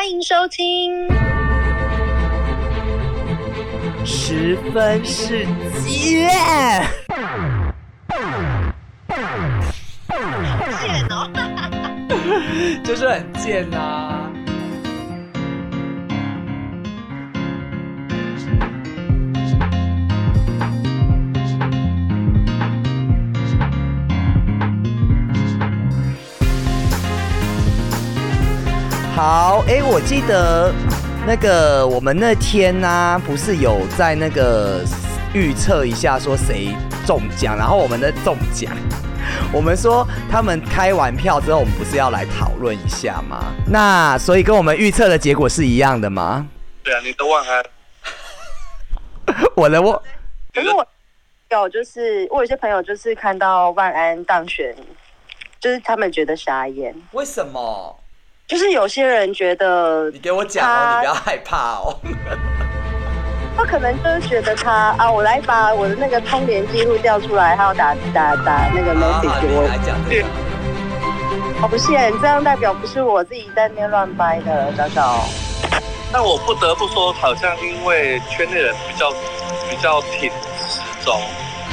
欢迎收听。十分世界，贱哦！就是很贱呐、好，哎、我记得那个我们那天呢、不是有在那个预测一下说谁中奖，然后我们的中奖，我们说他们开完票之后，我们不是要来讨论一下吗？那所以跟我们预测的结果是一样的吗？对啊，你都万安，我的我可是我有就是我有些朋友就是看到万安当选，就是他们觉得傻眼，为什么？就是有些人觉得你给我讲哦，你不要害怕哦。他可能就是觉得他啊，我来把我的那个通联记录调出来，还有打打打那个好好 message 你我来讲这个。哦，不是，这样代表不是我自己在那边乱掰的，小小。但我不得不说，好像因为圈内人比较比较挺时钟，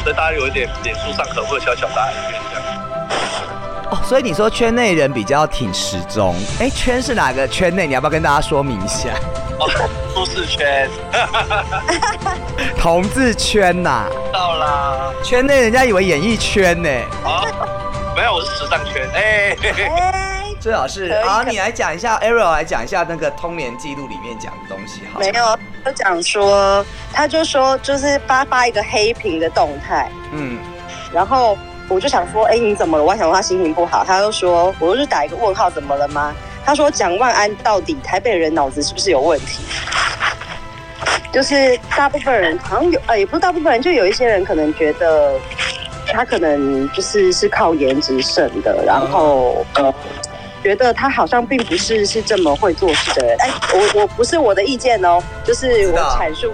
所以大家有一点脸书上可能会有小小的哀怨这样。哦，所以你说圈内人比较挺时钟，哎，圈是哪个圈内？你要不要跟大家说明一下？哦，舒适圈。同志圈呐、到啦，圈内人家以为演艺圈呢，啊，没有，我是时尚圈，哎、最好是可以。啊，你来讲一下，Ariel 来讲一下那个通联记录里面讲的东西好。没有，就讲说，他就说就是发发一个黑屏的动态，嗯，然后我就想说，哎，你怎么了？我还想说他心情不好，他就说，我就是打一个问号，怎么了吗？他说蒋万安到底台北人脑子是不是有问题？就是大部分人好像有，呃，也不是大部分人，就有一些人可能觉得他可能就是是靠颜值胜的，然后呃，觉得他好像并不是是这么会做事的人。哎，我我不是我的意见哦，就是我阐述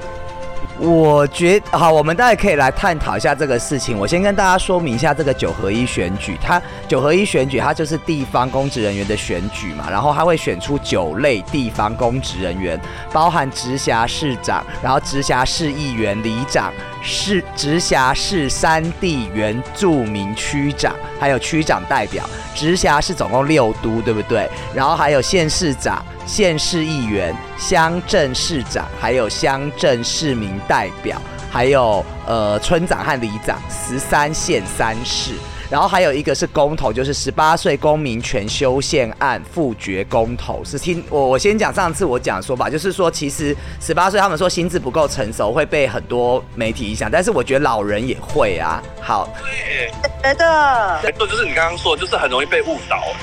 我觉好，我们大家可以来探讨一下这个事情。我先跟大家说明一下这个九合一选举，它九合一选举它就是地方公职人员的选举嘛，然后它会选出九类地方公职人员，包含直辖市长，然后直辖市议员、里长、市直辖市三地原住民区长，还有区长代表。直辖市总共六都，对不对？然后还有县市长、县市议员、乡镇市长，还有乡镇市民代表，还有呃村长和里长，十三县三市。然后还有一个是公投，就是十八岁公民权修宪案复决公投，是听我我先讲上次我讲的说法，就是说其实十八岁他们说心智不够成熟会被很多媒体影响，但是我觉得老人也会啊。好，对，觉得没错，就是你刚刚说，就是很容易被误导，我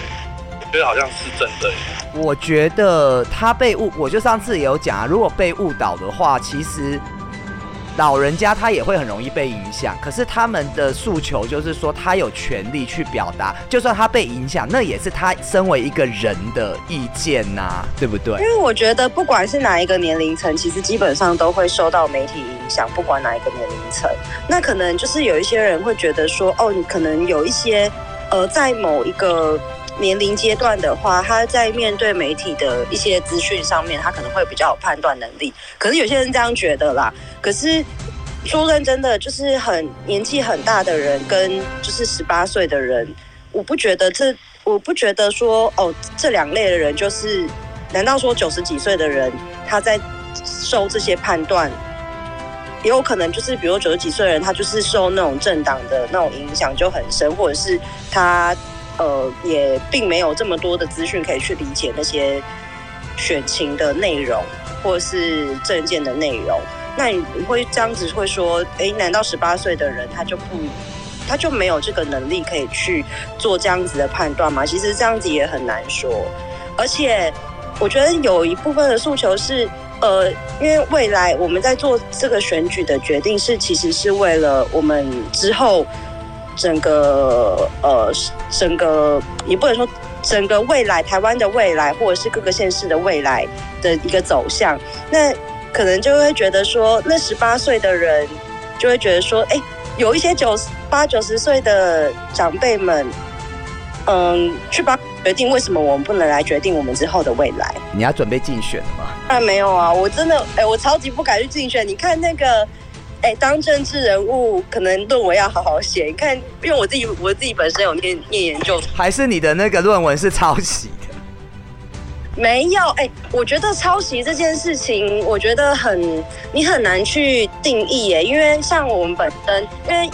觉得好像是真的。我觉得他被误，我就上次也有讲啊，如果被误导的话，其实老人家他也会很容易被影响。可是他们的诉求就是说，他有权利去表达，就算他被影响，那也是他身为一个人的意见呐、对不对因？为我觉得不管是哪一个年龄层，其实基本上都会受到媒体影响，不管哪一个年龄层。那可能就是有一些人会觉得说，哦，你可能有一些呃，在某一个年龄阶段的话，他在面对媒体的一些资讯上面，他可能会比较有判断能力。可是有些人这样觉得啦，可是。说认真的，就是很年纪很大的人跟就是十八岁的人，我不觉得这，我不觉得说哦，这两类的人就是，难道说九十几岁的人他在受这些判断，也有可能就是比如九十几岁的人，他就是受那种政党的那种影响就很深，或者是他呃也并没有这么多的资讯可以去理解那些选情的内容或是政见的内容。那你会这样子会说，诶，难道十八岁的人他就不，他就没有这个能力可以去做这样子的判断吗？其实这样子也很难说。而且我觉得有一部分的诉求是，呃，因为未来我们在做这个选举的决定是，其实是为了我们之后整个呃整个也不能说整个未来台湾的未来，或者是各个县市的未来的一个走向。那可能就会觉得说，那十八岁的人就会觉得说，哎，有一些九八九十岁的长辈们，嗯，去把决定，为什么我们不能来决定我们之后的未来？你要准备竞选了吗？当然没有啊，我真的，哎，我超级不敢去竞选。你看那个，哎，当政治人物，可能论文要好好写。你看，因为我自己，我自己本身有念念研究，还是你的那个论文是抄袭的？没有，哎，我觉得抄袭这件事情，我觉得很，你很难去定义，哎，因为像我们本身，因为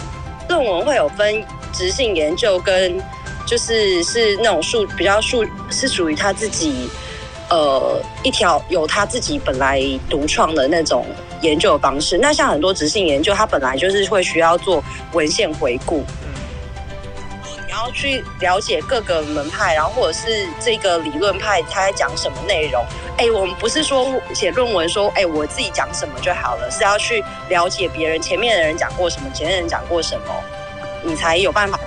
论文会有分直性研究跟。就是是那种数比较数是属于他自己，呃，一条有他自己本来独创的那种研究的方式。那像很多直性研究，它本来就是会需要做文献回顾，你要去了解各个门派，然后或者是这个理论派他在讲什么内容。哎，我们不是说写论文说，哎，我自己讲什么就好了，是要去了解别人前面的人讲过什么，前面人讲过什么，你才有办法。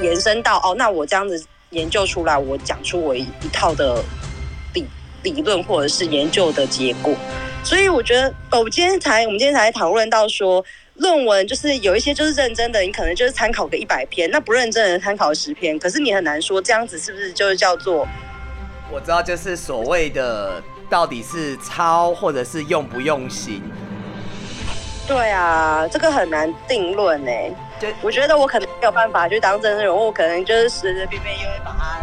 延伸到哦，那我这样子研究出来，我讲出我一套的理理论或者是研究的结果，所以我觉得，我们今天才我们今天才讨论到说，论文就是有一些就是认真的，你可能就是参考个一百篇，那不认真的参考十篇，可是你很难说这样子是不是就是叫做，我知道就是所谓的到底是抄或者是用不用心，对啊，这个很难定论呢。就我觉得我可能没有办法去当真人物，可能就是随随便便因为把他，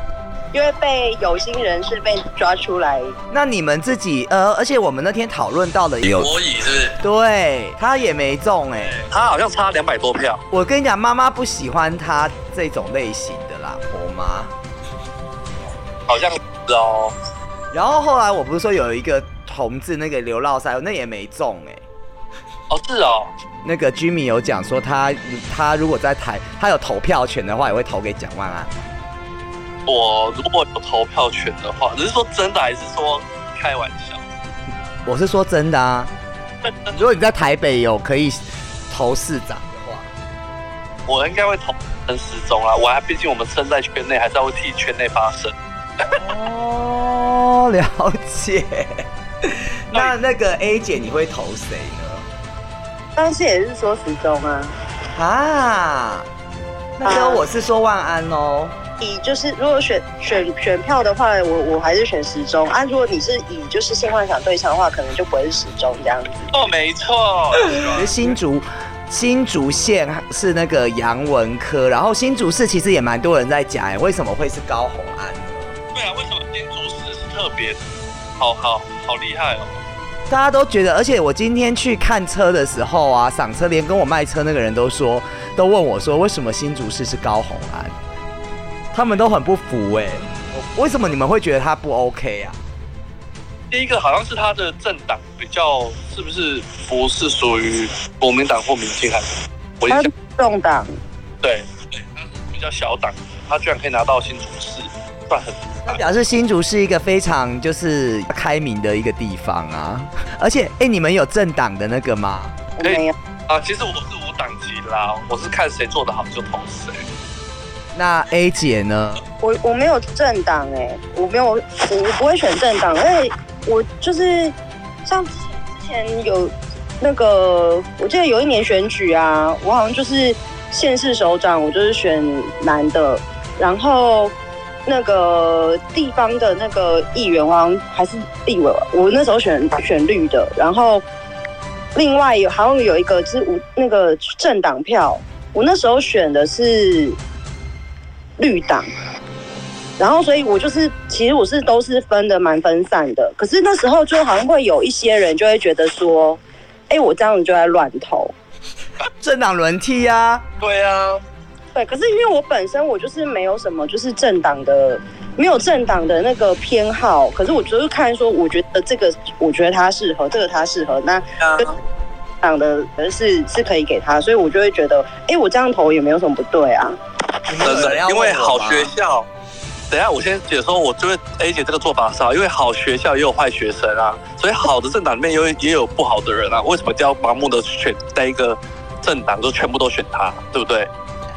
因为被有心人士被抓出来。那你们自己呃，而且我们那天讨论到的有国乙是不是？对他也没中哎，他好像差两百多票。我跟你讲，妈妈不喜欢他这种类型的啦，我妈。好像是哦。然后后来我不是说有一个同志那个流浪赛，那也没中哎。哦，是哦。那个居民有讲说，他他如果在台，他有投票权的话，也会投给蒋万安。我如果有投票权的话，你是说真的还是说开玩笑？我是说真的啊。如果你在台北有可以投市长的话，我应该会投陈时中啊。我还毕竟我们身在圈内，还是要替圈内发声。哦，了解。那那个 A 姐，你会投谁呢？当时也是说时钟啊，啊，那时候我是说万安哦。以就是如果选选选票的话，我我还是选时钟啊。如果你是以就是性幻想对象的话，可能就不会是时钟这样子。哦，没错。新竹新竹县是那个杨文科，然后新竹市其实也蛮多人在讲，哎，为什么会是高红安？对啊，为什么新竹市是特别？好好好厉害哦。大家都觉得，而且我今天去看车的时候啊，赏车连跟我卖车那个人都说，都问我说，为什么新竹市是高红安？他们都很不服哎，为什么你们会觉得他不 OK 啊？第一个好像是他的政党比较，是不是不是属于国民党或民进党？他是政党，对对，他是比较小党，他居然可以拿到新竹市，算很。他表示新竹是一个非常就是开明的一个地方啊，而且哎，你们有政党的那个吗？没有啊，其实我是无党籍啦，我是看谁做的好就投谁。那 A 姐呢？我我没有政党哎，我没有我我不会选政党，因为我就是像之前有那个，我记得有一年选举啊，我好像就是县市首长，我就是选男的，然后。那个地方的那个议员王还是立委，我那时候选选绿的，然后另外有好像有一个是无那个政党票，我那时候选的是绿党，然后所以我就是其实我是都是分的蛮分散的，可是那时候就好像会有一些人就会觉得说，哎，我这样子就在乱投，政党轮替呀，对啊。对，可是因为我本身我就是没有什么就是政党的，没有政党的那个偏好。可是我就是看说，我觉得这个，我觉得他适合，这个他适合，那党的是是可以给他，所以我就会觉得，哎，我这样投也没有什么不对啊。真的，因为好学校，等下我先解说，我觉得 A 姐这个做法是好，因为好学校也有坏学生啊，所以好的政党里面有也有不好的人啊。为什么要盲目的选在一个政党就全部都选他，对不对？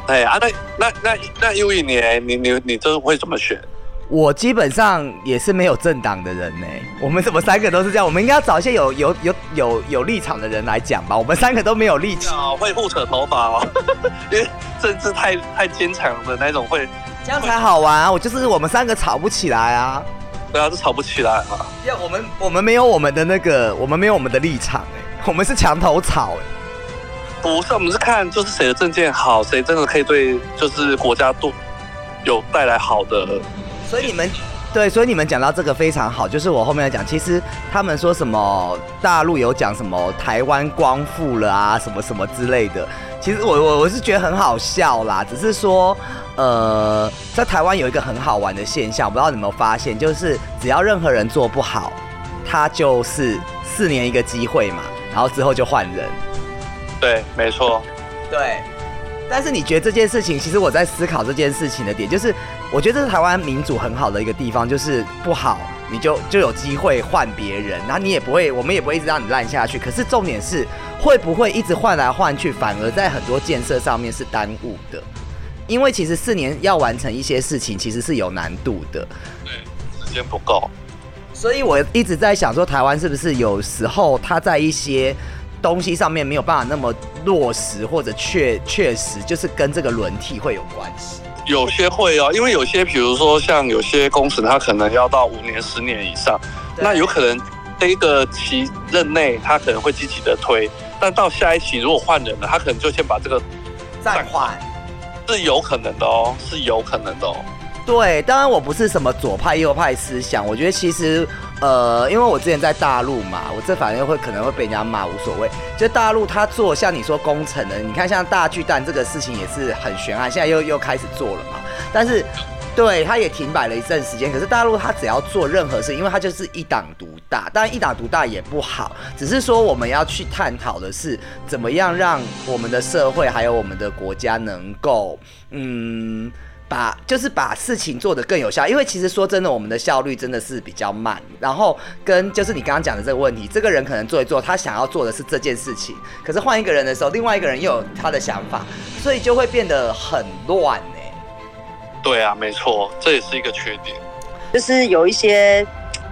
哎啊，那那那那又一年，你你你这会怎么选？我基本上也是没有政党的人呢。我们怎么三个都是这样？我们应该要找一些有有有有有立场的人来讲吧。我们三个都没有立场，会互扯头发哦，因为政治太太坚强的那种会这样才好玩啊！我就是我们三个吵不起来啊。对啊，就吵不起来啊。要我们我们没有我们的那个，我们没有我们的立场哎，我们是墙头草哎。不是，我们是看就是谁的证件好，谁真的可以对就是国家都有带来好的。所以你们对，所以你们讲到这个非常好，就是我后面要讲，其实他们说什么大陆有讲什么台湾光复了啊，什么什么之类的。其实我我我是觉得很好笑啦，只是说，呃，在台湾有一个很好玩的现象，不知道你有没有发现，就是只要任何人做不好，他就是四年一个机会嘛，然后之后就换人。对，没错。对，但是你觉得这件事情，其实我在思考这件事情的点，就是我觉得这是台湾民主很好的一个地方，就是不好你就就有机会换别人，然后你也不会，我们也不会一直让你烂下去。可是重点是，会不会一直换来换去，反而在很多建设上面是耽误的？因为其实四年要完成一些事情，其实是有难度的。对，时间不够。所以我一直在想说，台湾是不是有时候它在一些。东西上面没有办法那么落实或者确确实就是跟这个轮替会有关系。有些会哦，因为有些比如说像有些工程，它可能要到五年、十年以上，那有可能这一个期任内，他可能会积极的推，但到下一期如果换人了，他可能就先把这个暂缓，是有可能的哦，是有可能的哦。对，当然我不是什么左派右派思想，我觉得其实。呃，因为我之前在大陆嘛，我这反正会可能会被人家骂，无所谓。就大陆他做像你说工程的，你看像大巨蛋这个事情也是很悬案，现在又又开始做了嘛。但是，对，他也停摆了一阵时间。可是大陆他只要做任何事，因为他就是一党独大，当然一党独大也不好，只是说我们要去探讨的是怎么样让我们的社会还有我们的国家能够，嗯。把就是把事情做得更有效，因为其实说真的，我们的效率真的是比较慢。然后跟就是你刚刚讲的这个问题，这个人可能做一做，他想要做的是这件事情，可是换一个人的时候，另外一个人又有他的想法，所以就会变得很乱呢。对啊，没错，这也是一个缺点。就是有一些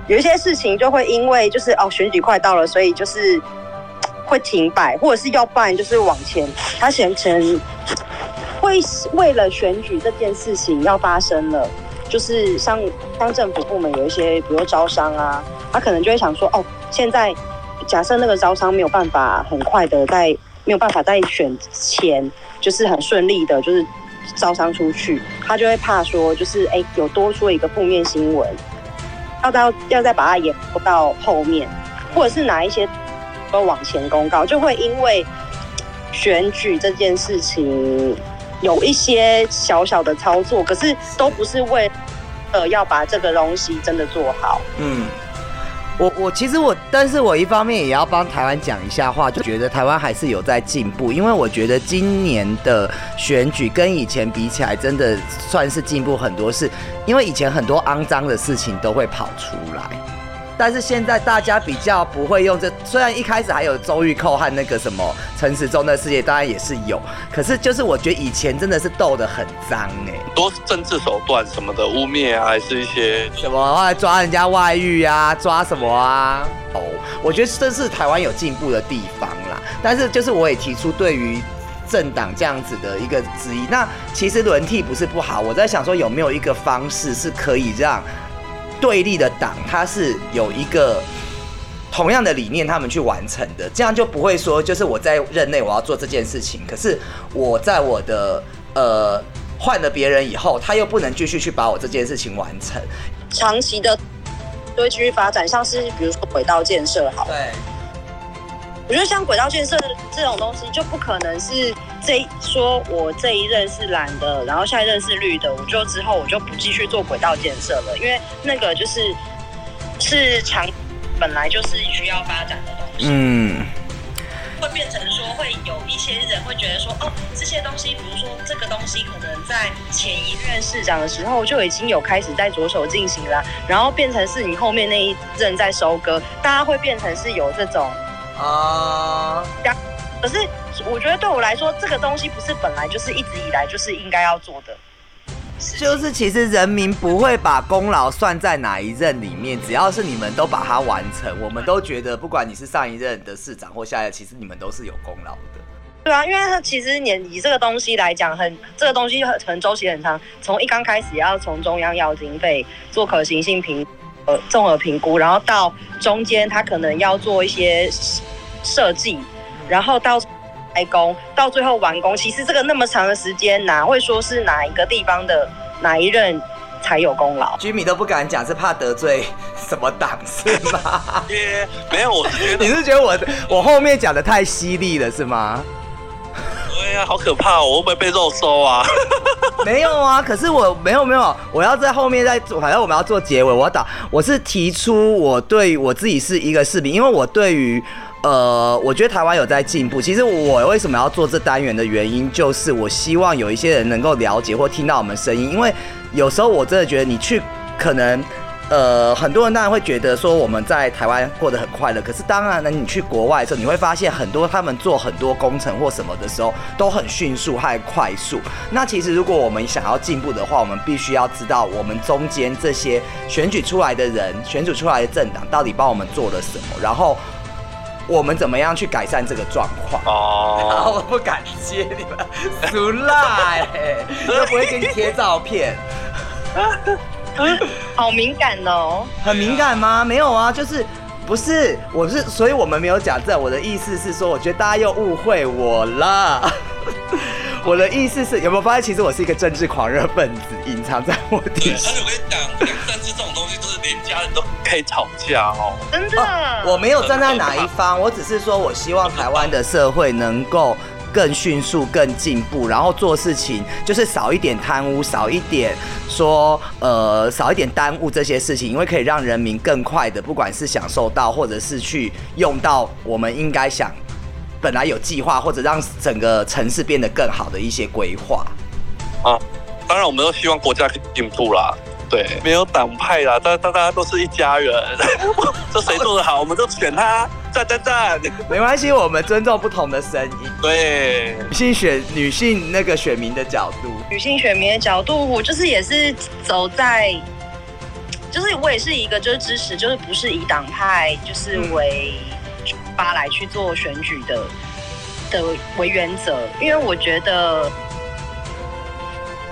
有一些事情就会因为就是哦选举快到了，所以就是会停摆，或者是要办就是往前，他形成。为为了选举这件事情要发生了，就是像乡政府部门有一些，比如招商啊，他可能就会想说，哦，现在假设那个招商没有办法很快的在没有办法在选前，就是很顺利的，就是招商出去，他就会怕说，就是哎，有多出一个负面新闻，要到要再把它延到后面，或者是哪一些都往前公告，就会因为选举这件事情。有一些小小的操作，可是都不是为呃要把这个东西真的做好。嗯，我我其实我，但是我一方面也要帮台湾讲一下话，就觉得台湾还是有在进步，因为我觉得今年的选举跟以前比起来，真的算是进步很多，是因为以前很多肮脏的事情都会跑出来。但是现在大家比较不会用这，虽然一开始还有周玉蔻和那个什么陈时中的世界，当然也是有，可是就是我觉得以前真的是斗得很脏哎，多政治手段什么的污蔑啊，还是一些什么后来抓人家外遇啊，抓什么啊？哦，我觉得这是台湾有进步的地方啦。但是就是我也提出对于政党这样子的一个质疑，那其实轮替不是不好，我在想说有没有一个方式是可以让。对。立的党，它是有一个同样的理念，他们去完成的，这样就不会说，就是我在任内我要做这件事情，可是我在我的呃换了别人以后，他又不能继续去把我这件事情完成，长期的会继续发展，像是比如说轨道建设，好，对，我觉得像轨道建设这种东西，就不可能是。这说我这一任是蓝的，然后下一任是绿的，我就之后我就不继续做轨道建设了，因为那个就是是长本来就是需要发展的东西，嗯，会变成说会有一些人会觉得说，哦，这些东西，比如说这个东西可能在前一任市长的时候就已经有开始在着手进行了，然后变成是你后面那一任在收割，大家会变成是有这种啊。可是，我觉得对我来说，这个东西不是本来就是一直以来就是应该要做的。就是其实人民不会把功劳算在哪一任里面，只要是你们都把它完成，我们都觉得不管你是上一任的市长或下一任，其实你们都是有功劳的。对啊，因为它其实你以这个东西来讲，很这个东西很周期很长，从一刚开始要从中央要经费做可行性评呃综合评估，然后到中间他可能要做一些设计，然后到开工，到最后完工，其实这个那么长的时间，哪会说是哪一个地方的哪一任才有功劳？居民都不敢讲，是怕得罪什么党是吗？也没有，我是觉得 你是觉得我我后面讲的太犀利了是吗？对呀，好可怕！我会不会被肉收啊？没有啊，可是我没有没有，我要在后面再做，反正我们要做结尾。我要打，我是提出我对我自己是一个视频，因为我对于呃，我觉得台湾有在进步。其实我为什么要做这单元的原因，就是我希望有一些人能够了解或听到我们声音，因为有时候我真的觉得你去可能。呃，很多人当然会觉得说我们在台湾过得很快乐，可是当然呢，你去国外的时候，你会发现很多他们做很多工程或什么的时候都很迅速还快速。那其实如果我们想要进步的话，我们必须要知道我们中间这些选举出来的人、选举出来的政党到底帮我们做了什么，然后我们怎么样去改善这个状况。哦，我不敢接你们，俗赖，都不会给你贴照片。好敏感哦，很敏感吗？没有啊，就是不是，我是，所以我们没有假证。我的意思是说，我觉得大家又误会我了。我的意思是，有没有发现，其实我是一个政治狂热分子，隐藏在我底下。而且我跟你讲，可以吵架哦。真的，我没有站在哪一方，我只是说我希望台湾的社会能够。更迅速、更进步，然后做事情就是少一点贪污，少一点说呃少一点耽误这些事情，因为可以让人民更快的，不管是享受到，或者是去用到我们应该想本来有计划，或者让整个城市变得更好的一些规划。啊，当然我们都希望国家可以进步啦。对，没有党派啦，大大大家都是一家人。这谁做的好，我们就选他，赞赞赞。没关系，我们尊重不同的声音。对，女性选女性那个选民的角度，女性选民的角度，我就是也是走在，就是我也是一个就是支持，就是不是以党派就是为发来去做选举的的为原则，因为我觉得。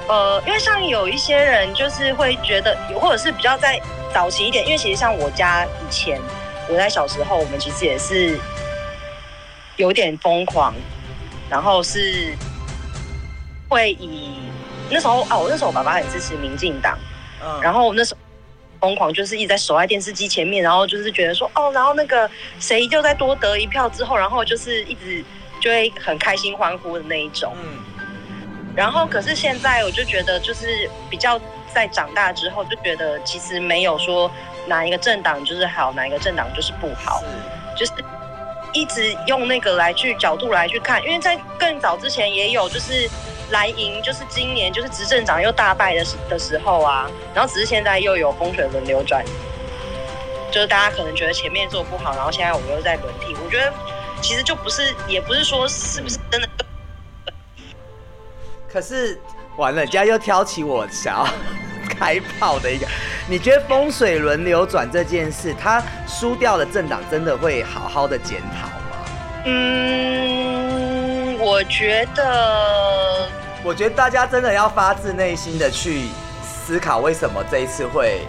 呃，因为像有一些人就是会觉得，或者是比较在早期一点，因为其实像我家以前，我在小时候，我们其实也是有点疯狂，然后是会以那时候啊，我那时候我爸爸很支持民进党，嗯，然后那时候疯狂就是一直在守在电视机前面，然后就是觉得说哦，然后那个谁就在多得一票之后，然后就是一直就会很开心欢呼的那一种，嗯。然后，可是现在我就觉得，就是比较在长大之后，就觉得其实没有说哪一个政党就是好，哪一个政党就是不好，就是一直用那个来去角度来去看。因为在更早之前也有，就是蓝营，就是今年就是执政党又大败的时的时候啊，然后只是现在又有风水轮流转，就是大家可能觉得前面做不好，然后现在我们又在轮替。我觉得其实就不是，也不是说是不是真的。可是完了，人家又挑起我想要开炮的一个。你觉得风水轮流转这件事，他输掉的政党真的会好好的检讨吗？嗯，我觉得，我觉得大家真的要发自内心的去思考，为什么这一次会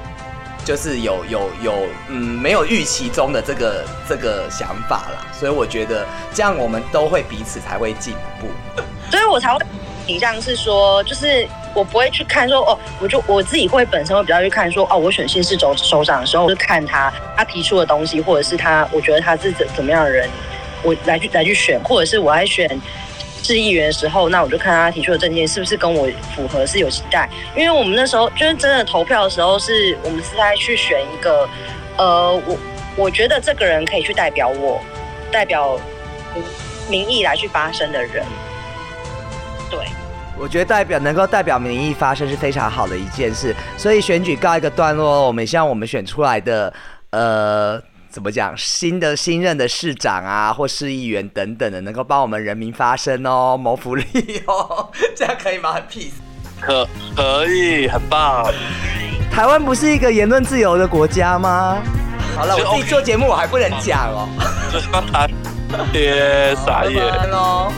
就是有有有嗯没有预期中的这个这个想法啦。所以我觉得这样我们都会彼此才会进步，所以我才会。形象是说，就是我不会去看说哦，我就我自己会本身会比较去看说哦，我选新市首首长的时候，我就看他他提出的东西，或者是他我觉得他是怎怎么样的人，我来去来去选，或者是我来选市议员的时候，那我就看他提出的政见是不是跟我符合，是有期待。因为我们那时候就是真的投票的时候，是我们是在去选一个，呃，我我觉得这个人可以去代表我，代表民意来去发声的人。对，我觉得代表能够代表民意发声是非常好的一件事，所以选举告一个段落，我们希望我们选出来的，呃，怎么讲，新的新任的市长啊，或市议员等等的，能够帮我们人民发声哦，谋福利哦，这样可以吗？很 peace，可可以，很棒。台湾不是一个言论自由的国家吗？好了，我自己做节目，我还不能讲哦。就是刚才，别傻眼喽。